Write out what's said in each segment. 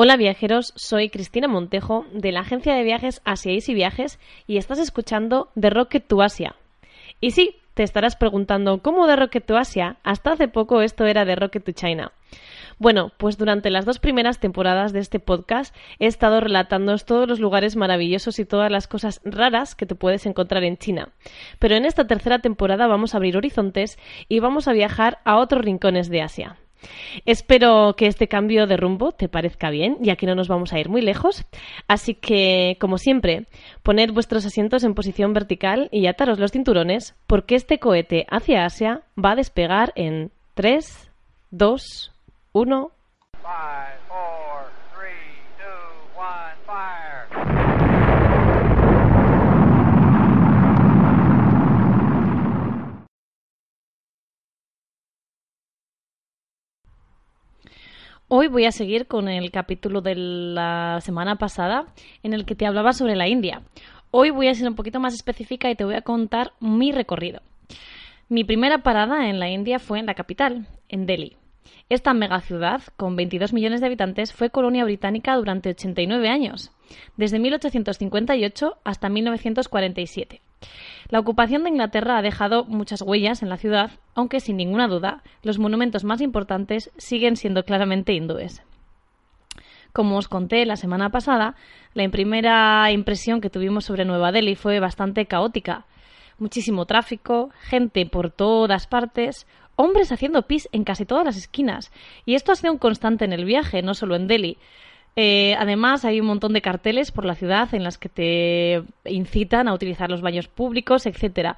Hola viajeros, soy Cristina Montejo de la agencia de viajes Asia Easy Viajes y estás escuchando The Rocket to Asia. Y sí, te estarás preguntando, ¿cómo de Rocket to Asia? Hasta hace poco esto era de Rocket to China. Bueno, pues durante las dos primeras temporadas de este podcast he estado relatándoos todos los lugares maravillosos y todas las cosas raras que te puedes encontrar en China. Pero en esta tercera temporada vamos a abrir horizontes y vamos a viajar a otros rincones de Asia. Espero que este cambio de rumbo te parezca bien, ya que no nos vamos a ir muy lejos. Así que, como siempre, poned vuestros asientos en posición vertical y ataros los cinturones, porque este cohete hacia Asia va a despegar en 3, 2, 1. Hoy voy a seguir con el capítulo de la semana pasada en el que te hablaba sobre la India. Hoy voy a ser un poquito más específica y te voy a contar mi recorrido. Mi primera parada en la India fue en la capital, en Delhi. Esta megaciudad, con 22 millones de habitantes, fue colonia británica durante 89 años, desde 1858 hasta 1947. La ocupación de Inglaterra ha dejado muchas huellas en la ciudad, aunque sin ninguna duda los monumentos más importantes siguen siendo claramente hindúes. Como os conté la semana pasada, la primera impresión que tuvimos sobre Nueva Delhi fue bastante caótica. Muchísimo tráfico, gente por todas partes, hombres haciendo pis en casi todas las esquinas. Y esto ha sido un constante en el viaje, no solo en Delhi. Eh, además, hay un montón de carteles por la ciudad en las que te incitan a utilizar los baños públicos, etcétera.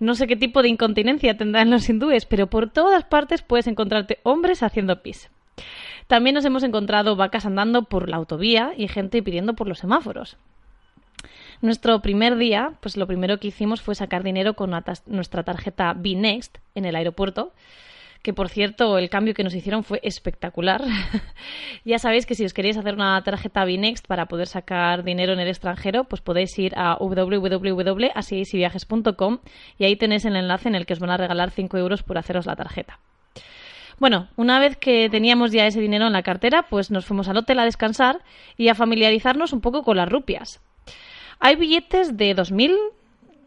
No sé qué tipo de incontinencia tendrán los hindúes, pero por todas partes puedes encontrarte hombres haciendo pis. También nos hemos encontrado vacas andando por la autovía y gente pidiendo por los semáforos. Nuestro primer día, pues lo primero que hicimos fue sacar dinero con nuestra tarjeta B-Next en el aeropuerto que por cierto el cambio que nos hicieron fue espectacular. ya sabéis que si os queréis hacer una tarjeta Binext para poder sacar dinero en el extranjero, pues podéis ir a www.asiesyviajes.com y ahí tenéis el enlace en el que os van a regalar 5 euros por haceros la tarjeta. Bueno, una vez que teníamos ya ese dinero en la cartera, pues nos fuimos al hotel a descansar y a familiarizarnos un poco con las rupias. Hay billetes de 2.000,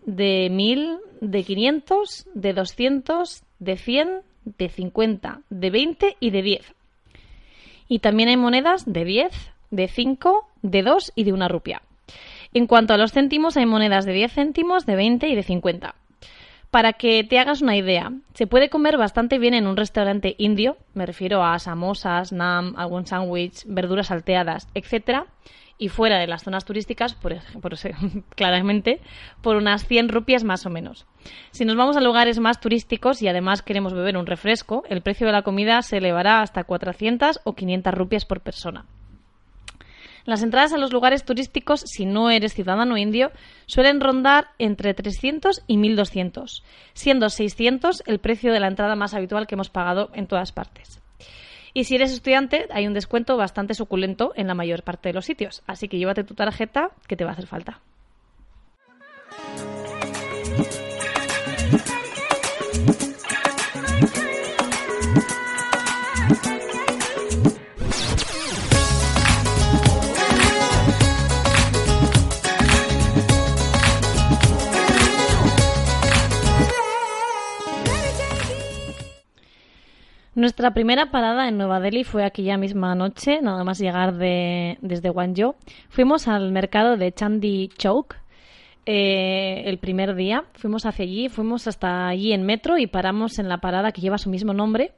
de 1.000, de 500, de 200, de 100, de 50, de 20 y de 10. Y también hay monedas de 10, de 5, de 2 y de una rupia. En cuanto a los céntimos, hay monedas de 10 céntimos, de 20 y de 50. Para que te hagas una idea, se puede comer bastante bien en un restaurante indio, me refiero a samosas, nam, algún sándwich, verduras salteadas, etc y fuera de las zonas turísticas, por, por, claramente, por unas 100 rupias más o menos. Si nos vamos a lugares más turísticos y además queremos beber un refresco, el precio de la comida se elevará hasta 400 o 500 rupias por persona. Las entradas a los lugares turísticos, si no eres ciudadano indio, suelen rondar entre 300 y 1200, siendo 600 el precio de la entrada más habitual que hemos pagado en todas partes. Y si eres estudiante, hay un descuento bastante suculento en la mayor parte de los sitios. Así que llévate tu tarjeta que te va a hacer falta. Nuestra primera parada en Nueva Delhi fue aquella misma noche, nada más llegar de, desde Guangzhou. Fuimos al mercado de Chandi Chowk eh, el primer día. Fuimos hacia allí, fuimos hasta allí en metro y paramos en la parada que lleva su mismo nombre.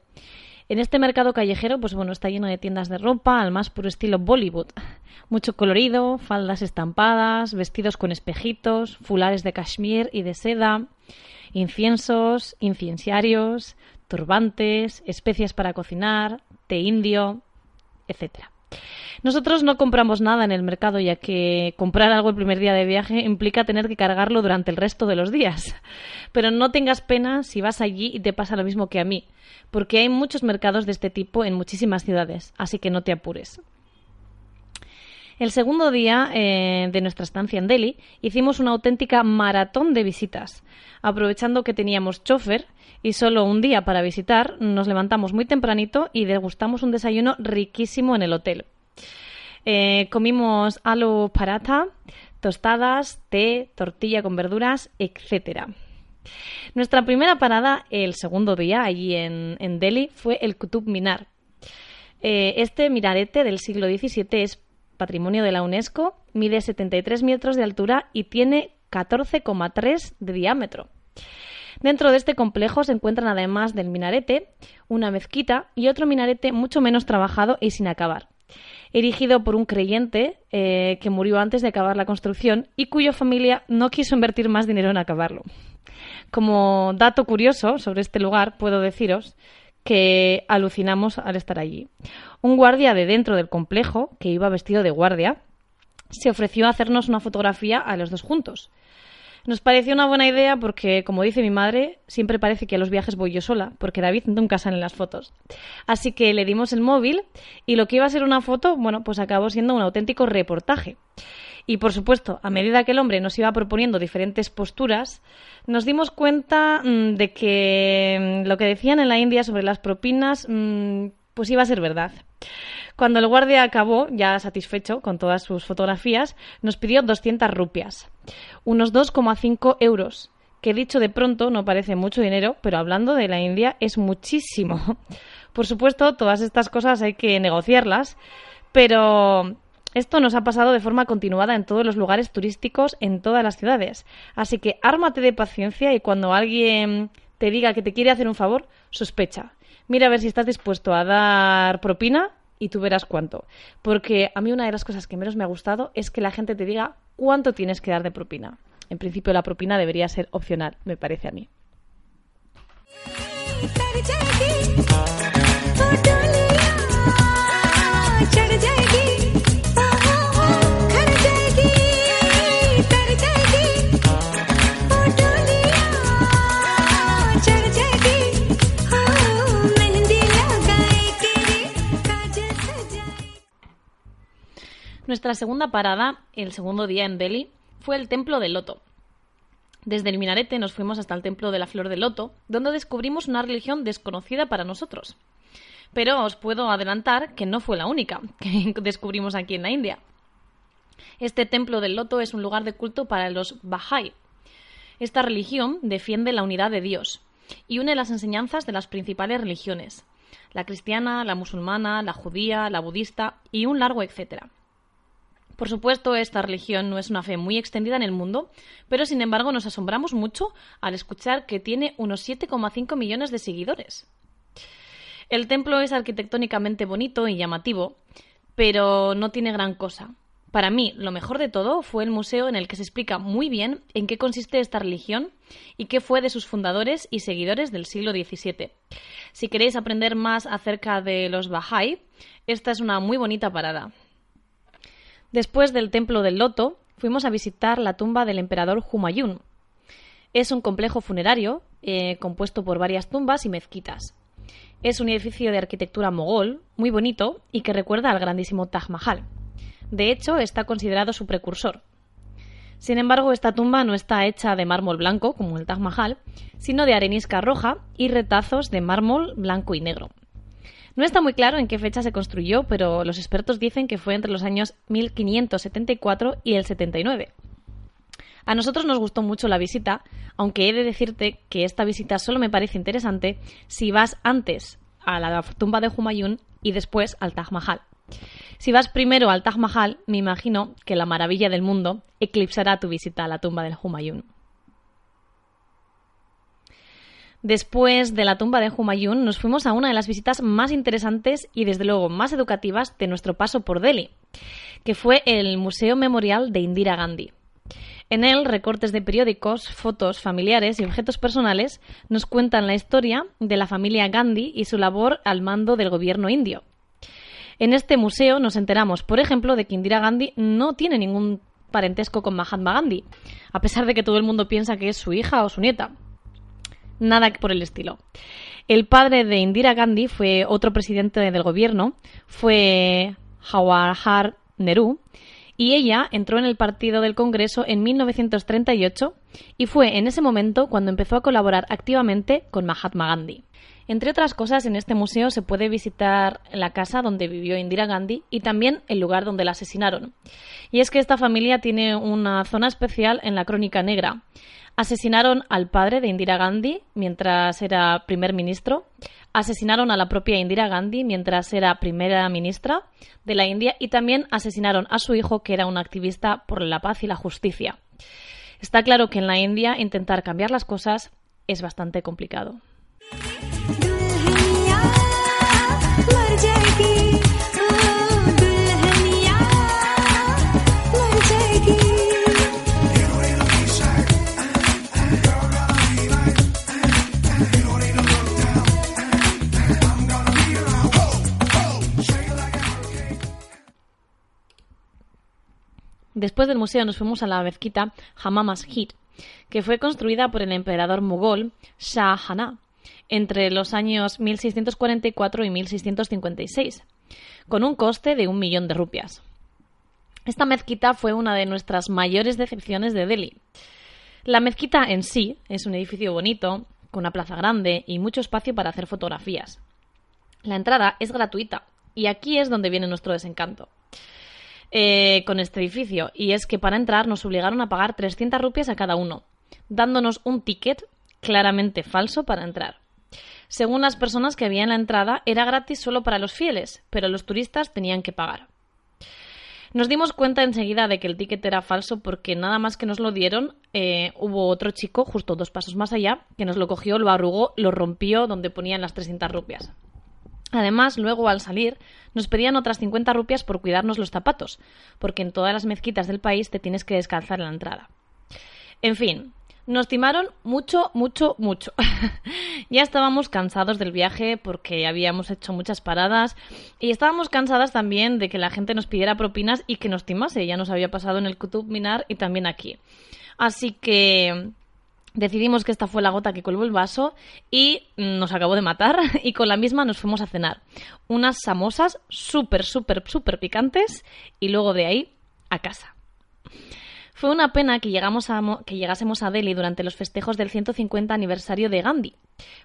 En este mercado callejero, pues bueno, está lleno de tiendas de ropa al más puro estilo Bollywood. Mucho colorido, faldas estampadas, vestidos con espejitos, fulares de cashmere y de seda, inciensos, incienciarios, turbantes, especias para cocinar, té indio, etc. Nosotros no compramos nada en el mercado, ya que comprar algo el primer día de viaje implica tener que cargarlo durante el resto de los días. Pero no tengas pena si vas allí y te pasa lo mismo que a mí, porque hay muchos mercados de este tipo en muchísimas ciudades, así que no te apures. El segundo día eh, de nuestra estancia en Delhi hicimos una auténtica maratón de visitas. Aprovechando que teníamos chofer y solo un día para visitar, nos levantamos muy tempranito y degustamos un desayuno riquísimo en el hotel. Eh, comimos alu paratha, tostadas, té, tortilla con verduras, etc. Nuestra primera parada el segundo día allí en, Delhi fue el Qutub Minar. Eh, este minarete del siglo XVII es patrimonio de la UNESCO, mide 73 metros de altura y tiene 14,3 de diámetro. Dentro de este complejo se encuentran además del minarete una mezquita y otro minarete mucho menos trabajado y sin acabar erigido por un creyente eh, que murió antes de acabar la construcción y cuya familia no quiso invertir más dinero en acabarlo. Como dato curioso sobre este lugar, puedo deciros que alucinamos al estar allí. Un guardia de dentro del complejo, que iba vestido de guardia, se ofreció a hacernos una fotografía a los dos juntos. Nos pareció una buena idea porque, como dice mi madre, siempre parece que a los viajes voy yo sola, porque David nunca sale en las fotos. Así que le dimos el móvil y lo que iba a ser una foto, bueno, pues acabó siendo un auténtico reportaje. Y por supuesto, a medida que el hombre nos iba proponiendo diferentes posturas, nos dimos cuenta mm, de que mm, lo que decían en la India sobre las propinas, mm, pues iba a ser verdad. Cuando el guardia acabó, ya satisfecho con todas sus fotografías, nos pidió 200 rupias, unos 2,5 euros, que dicho de pronto no parece mucho dinero, pero hablando de la India es muchísimo. Por supuesto, todas estas cosas hay que negociarlas, pero esto nos ha pasado de forma continuada en todos los lugares turísticos, en todas las ciudades. Así que ármate de paciencia y cuando alguien te diga que te quiere hacer un favor, sospecha. Mira a ver si estás dispuesto a dar propina y tú verás cuánto. Porque a mí una de las cosas que menos me ha gustado es que la gente te diga cuánto tienes que dar de propina. En principio la propina debería ser opcional, me parece a mí. Nuestra segunda parada, el segundo día en Delhi, fue el Templo del Loto. Desde el minarete nos fuimos hasta el Templo de la Flor del Loto, donde descubrimos una religión desconocida para nosotros. Pero os puedo adelantar que no fue la única que descubrimos aquí en la India. Este Templo del Loto es un lugar de culto para los Bahá'í. Esta religión defiende la unidad de Dios y une las enseñanzas de las principales religiones, la cristiana, la musulmana, la judía, la budista y un largo etcétera. Por supuesto, esta religión no es una fe muy extendida en el mundo, pero sin embargo nos asombramos mucho al escuchar que tiene unos 7,5 millones de seguidores. El templo es arquitectónicamente bonito y llamativo, pero no tiene gran cosa. Para mí, lo mejor de todo fue el museo en el que se explica muy bien en qué consiste esta religión y qué fue de sus fundadores y seguidores del siglo XVII. Si queréis aprender más acerca de los Bahá'í, esta es una muy bonita parada. Después del Templo del Loto, fuimos a visitar la tumba del emperador Humayun. Es un complejo funerario eh, compuesto por varias tumbas y mezquitas. Es un edificio de arquitectura mogol, muy bonito y que recuerda al grandísimo Taj Mahal. De hecho, está considerado su precursor. Sin embargo, esta tumba no está hecha de mármol blanco, como el Taj Mahal, sino de arenisca roja y retazos de mármol blanco y negro. No está muy claro en qué fecha se construyó, pero los expertos dicen que fue entre los años 1574 y el 79. A nosotros nos gustó mucho la visita, aunque he de decirte que esta visita solo me parece interesante si vas antes a la tumba de Humayun y después al Taj Mahal. Si vas primero al Taj Mahal, me imagino que la maravilla del mundo eclipsará tu visita a la tumba del Humayun. Después de la tumba de Humayun, nos fuimos a una de las visitas más interesantes y, desde luego, más educativas de nuestro paso por Delhi, que fue el Museo Memorial de Indira Gandhi. En él, recortes de periódicos, fotos familiares y objetos personales nos cuentan la historia de la familia Gandhi y su labor al mando del gobierno indio. En este museo nos enteramos, por ejemplo, de que Indira Gandhi no tiene ningún parentesco con Mahatma Gandhi, a pesar de que todo el mundo piensa que es su hija o su nieta. Nada por el estilo. El padre de Indira Gandhi fue otro presidente del gobierno, fue Jawaharlal Nehru, y ella entró en el Partido del Congreso en 1938 y fue en ese momento cuando empezó a colaborar activamente con Mahatma Gandhi. Entre otras cosas, en este museo se puede visitar la casa donde vivió Indira Gandhi y también el lugar donde la asesinaron. Y es que esta familia tiene una zona especial en la Crónica Negra. Asesinaron al padre de Indira Gandhi mientras era primer ministro, asesinaron a la propia Indira Gandhi mientras era primera ministra de la India y también asesinaron a su hijo que era un activista por la paz y la justicia. Está claro que en la India intentar cambiar las cosas es bastante complicado. Después del museo nos fuimos a la mezquita Hammam Masjid, que fue construida por el emperador mogol Shah Jahan entre los años 1644 y 1656, con un coste de un millón de rupias. Esta mezquita fue una de nuestras mayores decepciones de Delhi. La mezquita en sí es un edificio bonito, con una plaza grande y mucho espacio para hacer fotografías. La entrada es gratuita y aquí es donde viene nuestro desencanto. Eh, con este edificio, y es que para entrar nos obligaron a pagar 300 rupias a cada uno, dándonos un ticket claramente falso para entrar. Según las personas que había en la entrada, era gratis solo para los fieles, pero los turistas tenían que pagar. Nos dimos cuenta enseguida de que el ticket era falso porque nada más que nos lo dieron, eh, hubo otro chico, justo dos pasos más allá, que nos lo cogió, lo arrugó, lo rompió donde ponían las 300 rupias. Además, luego al salir, nos pedían otras 50 rupias por cuidarnos los zapatos, porque en todas las mezquitas del país te tienes que descalzar en la entrada. En fin, nos timaron mucho, mucho, mucho. ya estábamos cansados del viaje porque habíamos hecho muchas paradas y estábamos cansadas también de que la gente nos pidiera propinas y que nos timase. Ya nos había pasado en el Kutub Minar y también aquí. Así que decidimos que esta fue la gota que colgó el vaso y nos acabó de matar y con la misma nos fuimos a cenar. Unas samosas súper, súper, súper picantes y luego de ahí a casa. Fue una pena que, llegamos a, que llegásemos a Delhi durante los festejos del 150 aniversario de Gandhi,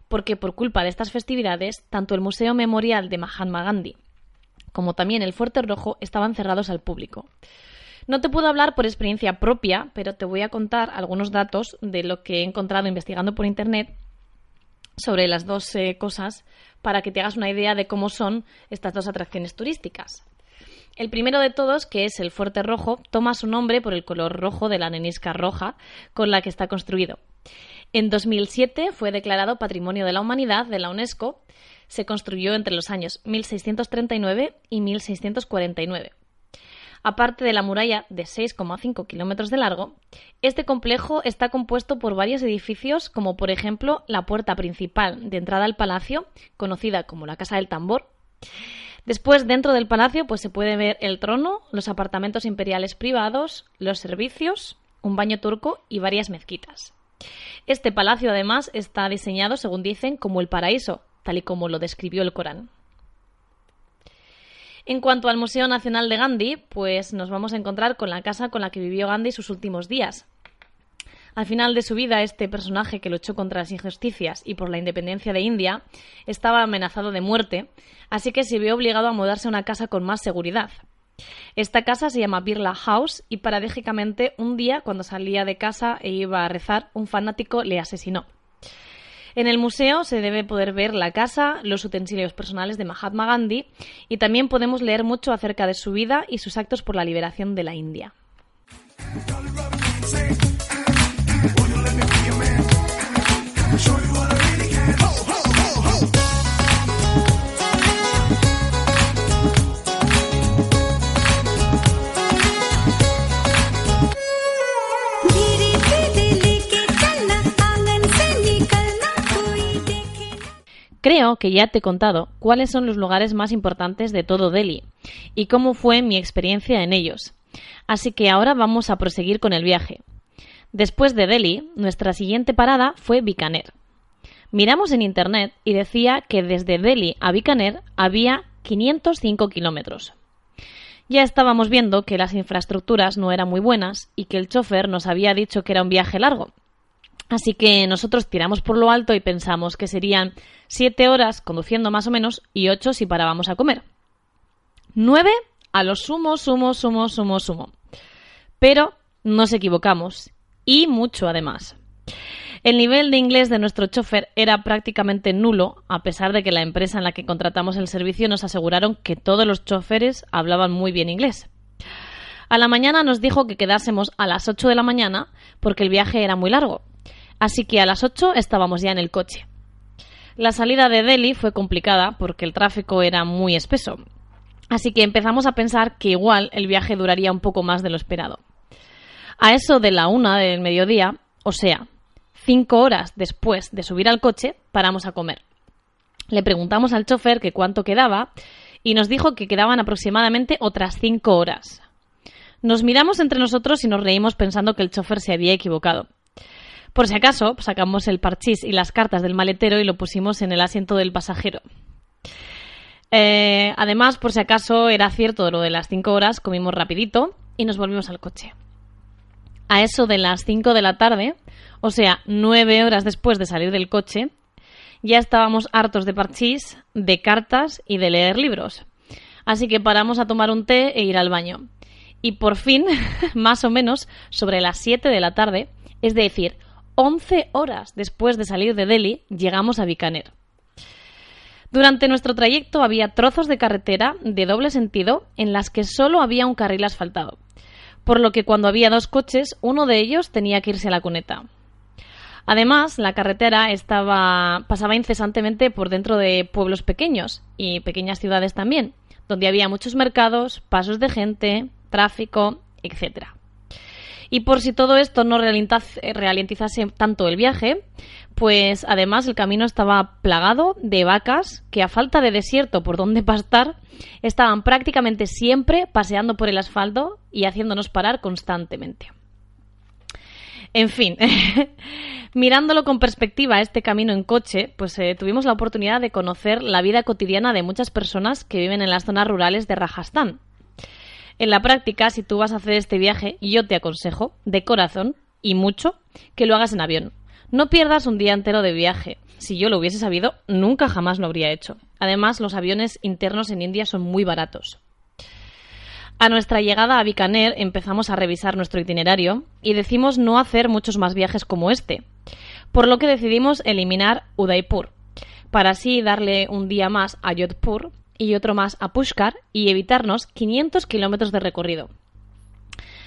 porque por culpa de estas festividades, tanto el Museo Memorial de Mahatma Gandhi como también el Fuerte Rojo estaban cerrados al público. No te puedo hablar por experiencia propia, pero te voy a contar algunos datos de lo que he encontrado investigando por Internet sobre las dos eh, cosas para que te hagas una idea de cómo son estas dos atracciones turísticas. El primero de todos, que es el Fuerte Rojo, toma su nombre por el color rojo de la nenisca roja con la que está construido. En 2007 fue declarado Patrimonio de la Humanidad de la UNESCO. Se construyó entre los años 1639 y 1649. Aparte de la muralla de 6,5 kilómetros de largo, este complejo está compuesto por varios edificios, como por ejemplo la puerta principal de entrada al palacio, conocida como la Casa del Tambor, Después, dentro del palacio, pues se puede ver el trono, los apartamentos imperiales privados, los servicios, un baño turco y varias mezquitas. Este palacio, además, está diseñado, según dicen, como el paraíso, tal y como lo describió el Corán. En cuanto al Museo Nacional de Gandhi, pues nos vamos a encontrar con la casa con la que vivió Gandhi sus últimos días, al final de su vida, este personaje que luchó contra las injusticias y por la independencia de India estaba amenazado de muerte, así que se vio obligado a mudarse a una casa con más seguridad. Esta casa se llama Birla House y paradójicamente un día cuando salía de casa e iba a rezar, un fanático le asesinó. En el museo se debe poder ver la casa, los utensilios personales de Mahatma Gandhi y también podemos leer mucho acerca de su vida y sus actos por la liberación de la India. Creo que ya te he contado cuáles son los lugares más importantes de todo Delhi y cómo fue mi experiencia en ellos. Así que ahora vamos a proseguir con el viaje. Después de Delhi, nuestra siguiente parada fue Bikaner. Miramos en internet y decía que desde Delhi a Bikaner había 505 kilómetros. Ya estábamos viendo que las infraestructuras no eran muy buenas y que el chofer nos había dicho que era un viaje largo. Así que nosotros tiramos por lo alto y pensamos que serían siete horas conduciendo más o menos y ocho si parábamos a comer. Nueve a lo sumo, sumo, sumo, sumo, sumo. Pero nos equivocamos y mucho además. El nivel de inglés de nuestro chofer era prácticamente nulo, a pesar de que la empresa en la que contratamos el servicio nos aseguraron que todos los choferes hablaban muy bien inglés. A la mañana nos dijo que quedásemos a las 8 de la mañana porque el viaje era muy largo. Así que a las 8 estábamos ya en el coche. La salida de Delhi fue complicada porque el tráfico era muy espeso. Así que empezamos a pensar que igual el viaje duraría un poco más de lo esperado. A eso de la una del mediodía, o sea, Cinco horas después de subir al coche, paramos a comer. Le preguntamos al chofer que cuánto quedaba y nos dijo que quedaban aproximadamente otras cinco horas. Nos miramos entre nosotros y nos reímos pensando que el chofer se había equivocado. Por si acaso, sacamos el parchís y las cartas del maletero y lo pusimos en el asiento del pasajero. Eh, además, por si acaso era cierto lo de las cinco horas, comimos rapidito y nos volvimos al coche. A eso de las cinco de la tarde, o sea, nueve horas después de salir del coche, ya estábamos hartos de parchís, de cartas y de leer libros. Así que paramos a tomar un té e ir al baño. Y por fin, más o menos, sobre las 7 de la tarde, es decir, 11 horas después de salir de Delhi, llegamos a Bikaner. Durante nuestro trayecto había trozos de carretera de doble sentido en las que solo había un carril asfaltado, por lo que cuando había dos coches, uno de ellos tenía que irse a la cuneta. Además, la carretera pasaba incesantemente por dentro de pueblos pequeños y pequeñas ciudades también, donde había muchos mercados, pasos de gente, tráfico, etc. Y por si todo esto no ralentizase tanto el viaje, pues además el camino estaba plagado de vacas que a falta de desierto por donde pastar, estaban prácticamente siempre paseando por el asfalto y haciéndonos parar constantemente. En fin, mirándolo con perspectiva este camino en coche, pues eh, tuvimos la oportunidad de conocer la vida cotidiana de muchas personas que viven en las zonas rurales de Rajasthan. En la práctica, si tú vas a hacer este viaje, yo te aconsejo, de corazón y mucho, que lo hagas en avión. No pierdas un día entero de viaje. Si yo lo hubiese sabido, nunca jamás lo habría hecho. Además, los aviones internos en India son muy baratos. A nuestra llegada a Bikaner empezamos a revisar nuestro itinerario y decimos no hacer muchos más viajes como este, por lo que decidimos eliminar Udaipur, para así darle un día más a Jodhpur y otro más a Pushkar y evitarnos 500 kilómetros de recorrido.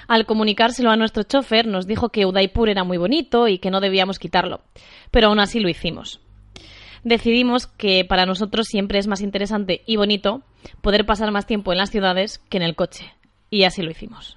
Al comunicárselo a nuestro chofer nos dijo que Udaipur era muy bonito y que no debíamos quitarlo, pero aún así lo hicimos decidimos que para nosotros siempre es más interesante y bonito poder pasar más tiempo en las ciudades que en el coche. Y así lo hicimos.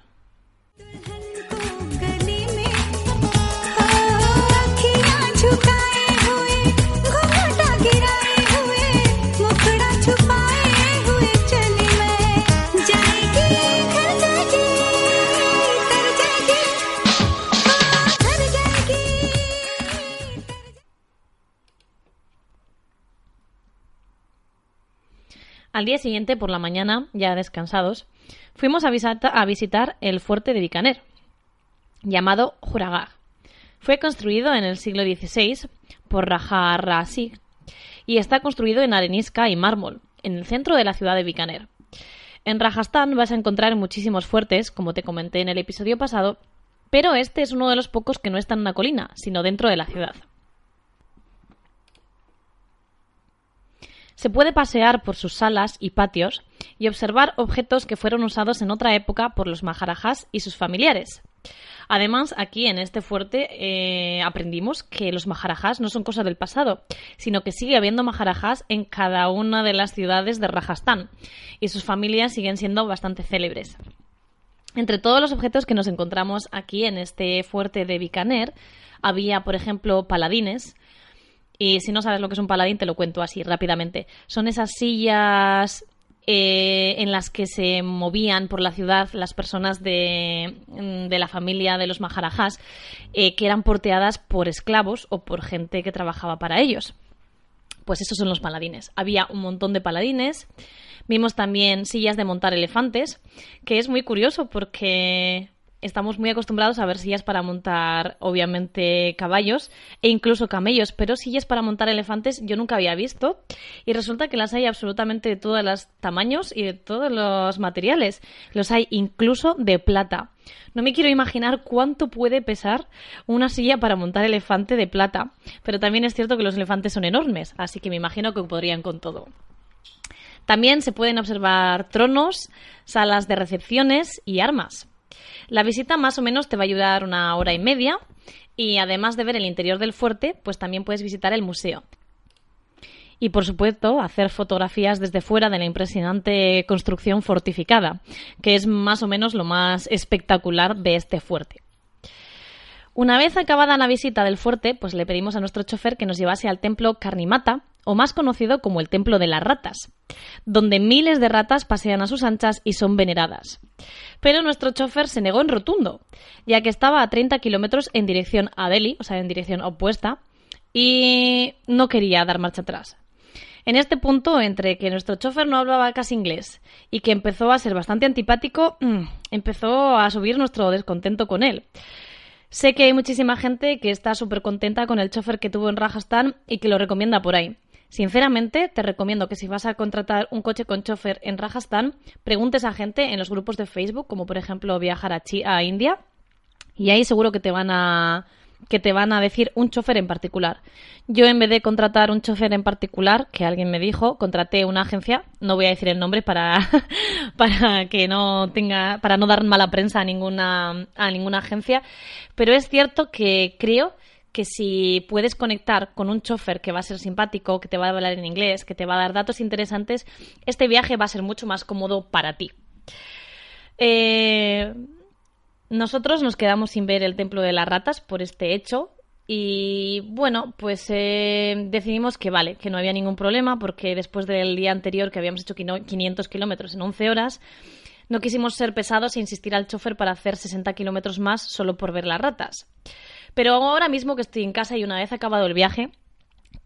Al día siguiente, por la mañana, ya descansados, fuimos a, visitar el fuerte de Bikaner, llamado Juragag. Fue construido en el siglo XVI por Raja Rasig y está construido en arenisca y mármol, en el centro de la ciudad de Bikaner. En Rajasthan vas a encontrar muchísimos fuertes, como te comenté en el episodio pasado, pero este es uno de los pocos que no está en una colina, sino dentro de la ciudad. Se puede pasear por sus salas y patios y observar objetos que fueron usados en otra época por los maharajas y sus familiares. Además, aquí en este fuerte eh, aprendimos que los maharajas no son cosa del pasado, sino que sigue habiendo maharajas en cada una de las ciudades de Rajasthan y sus familias siguen siendo bastante célebres. Entre todos los objetos que nos encontramos aquí en este fuerte de Bikaner, había, por ejemplo, paladines, Y si no sabes lo que es un paladín, te lo cuento así rápidamente. Son esas sillas eh, en las que se movían por la ciudad las personas de, mm, de la familia de los Maharajas, eh, que eran porteadas por esclavos o por gente que trabajaba para ellos. Pues esos son los paladines. Había un montón de paladines. Vimos también sillas de montar elefantes, que es muy curioso porque estamos muy acostumbrados a ver sillas para montar, obviamente, caballos e incluso camellos, pero sillas para montar elefantes yo nunca había visto y resulta que las hay absolutamente de todos los tamaños y de todos los materiales. Los hay incluso de plata. No me quiero imaginar cuánto puede pesar una silla para montar elefante de plata, pero también es cierto que los elefantes son enormes, así que me imagino que podrían con todo. También se pueden observar tronos, salas de recepciones y armas. La visita más o menos te va a ayudar una hora y media y además de ver el interior del fuerte, pues también puedes visitar el museo. Y por supuesto, hacer fotografías desde fuera de la impresionante construcción fortificada, que es más o menos lo más espectacular de este fuerte. Una vez acabada la visita del fuerte, pues le pedimos a nuestro chofer que nos llevase al templo Carnimata, o más conocido como el templo de las ratas, donde miles de ratas pasean a sus anchas y son veneradas. Pero nuestro chofer se negó en rotundo, ya que estaba a 30 kilómetros en dirección a Delhi, o sea, en dirección opuesta, y no quería dar marcha atrás. En este punto, entre que nuestro chofer no hablaba casi inglés y que empezó a ser bastante antipático, mm, empezó a subir nuestro descontento con él. Sé que hay muchísima gente que está súper contenta con el chofer que tuvo en Rajasthan y que lo recomienda por ahí. Sinceramente, te recomiendo que si vas a contratar un coche con chofer en Rajasthan, preguntes a gente en los grupos de Facebook, como por ejemplo viajar a, a India, y ahí seguro que te van a que te van a decir un chofer en particular. Yo en vez de contratar un chofer en particular, que alguien me dijo, contraté una agencia, no voy a decir el nombre para, para que no tenga, para no dar mala prensa a ninguna, a ninguna agencia, pero es cierto que creo que si puedes conectar con un chofer que va a ser simpático, que te va a hablar en inglés, que te va a dar datos interesantes, este viaje va a ser mucho más cómodo para ti. Eh, nosotros nos quedamos sin ver el templo de las ratas por este hecho. Y bueno, pues eh, decidimos que vale, que no había ningún problema, porque después del día anterior que habíamos hecho 500 kilómetros en 11 horas, no quisimos ser pesados e insistir al chofer para hacer 60 kilómetros más solo por ver las ratas. Pero ahora mismo que estoy en casa y una vez acabado el viaje,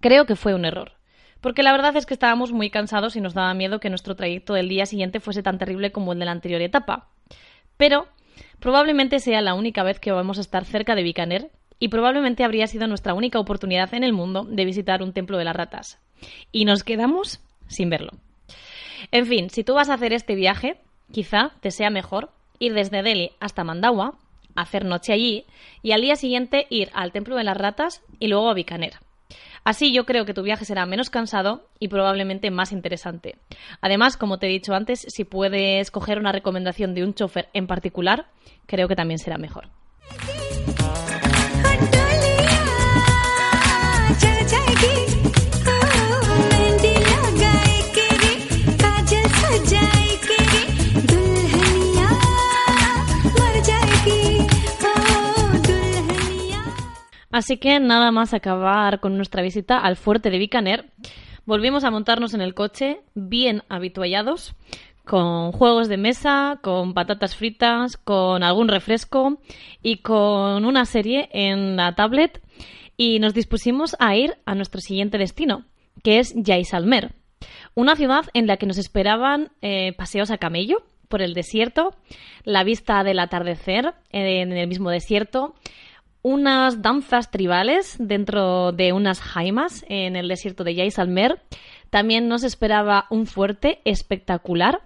creo que fue un error. Porque la verdad es que estábamos muy cansados y nos daba miedo que nuestro trayecto del día siguiente fuese tan terrible como el de la anterior etapa. Pero Probablemente sea la única vez que vamos a estar cerca de Bikaner y probablemente habría sido nuestra única oportunidad en el mundo de visitar un templo de las ratas. Y nos quedamos sin verlo. En fin, si tú vas a hacer este viaje, quizá te sea mejor ir desde Delhi hasta Mandawa, hacer noche allí y al día siguiente ir al templo de las ratas y luego a Bikaner. Así yo creo que tu viaje será menos cansado y probablemente más interesante. Además, como te he dicho antes, si puedes coger una recomendación de un chofer en particular, creo que también será mejor. Así que nada más acabar con nuestra visita al fuerte de Bikaner, volvimos a montarnos en el coche bien habituallados, con juegos de mesa, con patatas fritas, con algún refresco y con una serie en la tablet. Y nos dispusimos a ir a nuestro siguiente destino, que es Jaisalmer, una ciudad en la que nos esperaban eh, paseos a camello por el desierto, la vista del atardecer en el mismo desierto, unas danzas tribales dentro de unas jaimas en el desierto de Jaisalmer. También nos esperaba un fuerte espectacular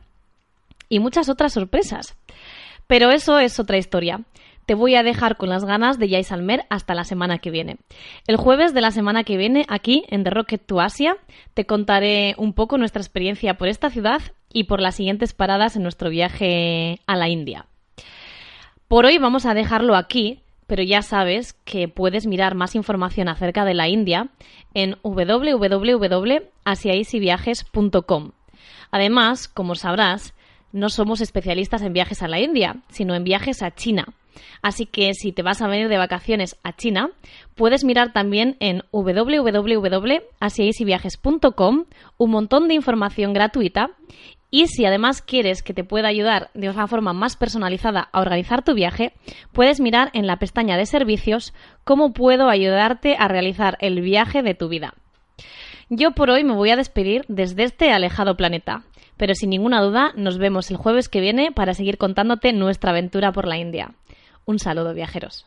y muchas otras sorpresas. Pero eso es otra historia. Te voy a dejar con las ganas de Jaisalmer hasta la semana que viene. El jueves de la semana que viene, aquí en The Rocket to Asia, te contaré un poco nuestra experiencia por esta ciudad y por las siguientes paradas en nuestro viaje a la India. Por hoy vamos a dejarlo aquí, pero ya sabes que puedes mirar más información acerca de la India en www.asiaisyviajes.com. Además, como sabrás, no somos especialistas en viajes a la India, sino en viajes a China. Así que si te vas a venir de vacaciones a China, puedes mirar también en www.asiaisyviajes.com un montón de información gratuita y si además quieres que te pueda ayudar de una forma más personalizada a organizar tu viaje, puedes mirar en la pestaña de servicios cómo puedo ayudarte a realizar el viaje de tu vida. Yo por hoy me voy a despedir desde este alejado planeta, pero sin ninguna duda nos vemos el jueves que viene para seguir contándote nuestra aventura por la India. Un saludo viajeros.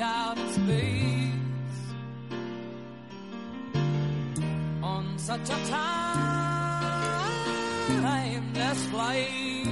out in space on such a timeless flight.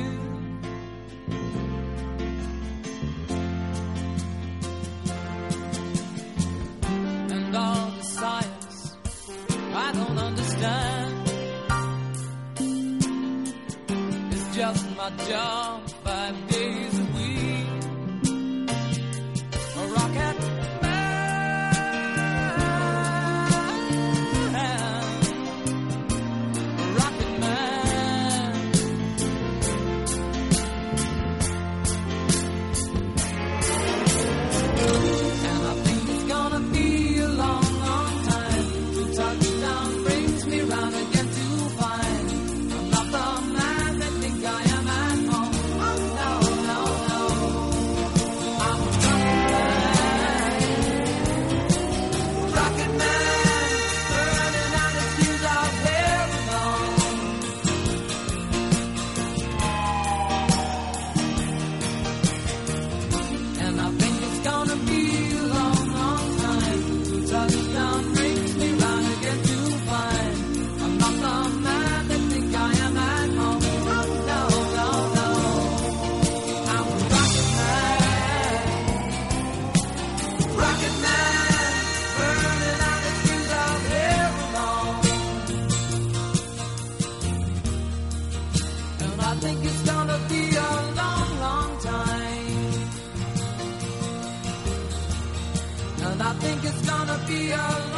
じ。think it's gonna be alright.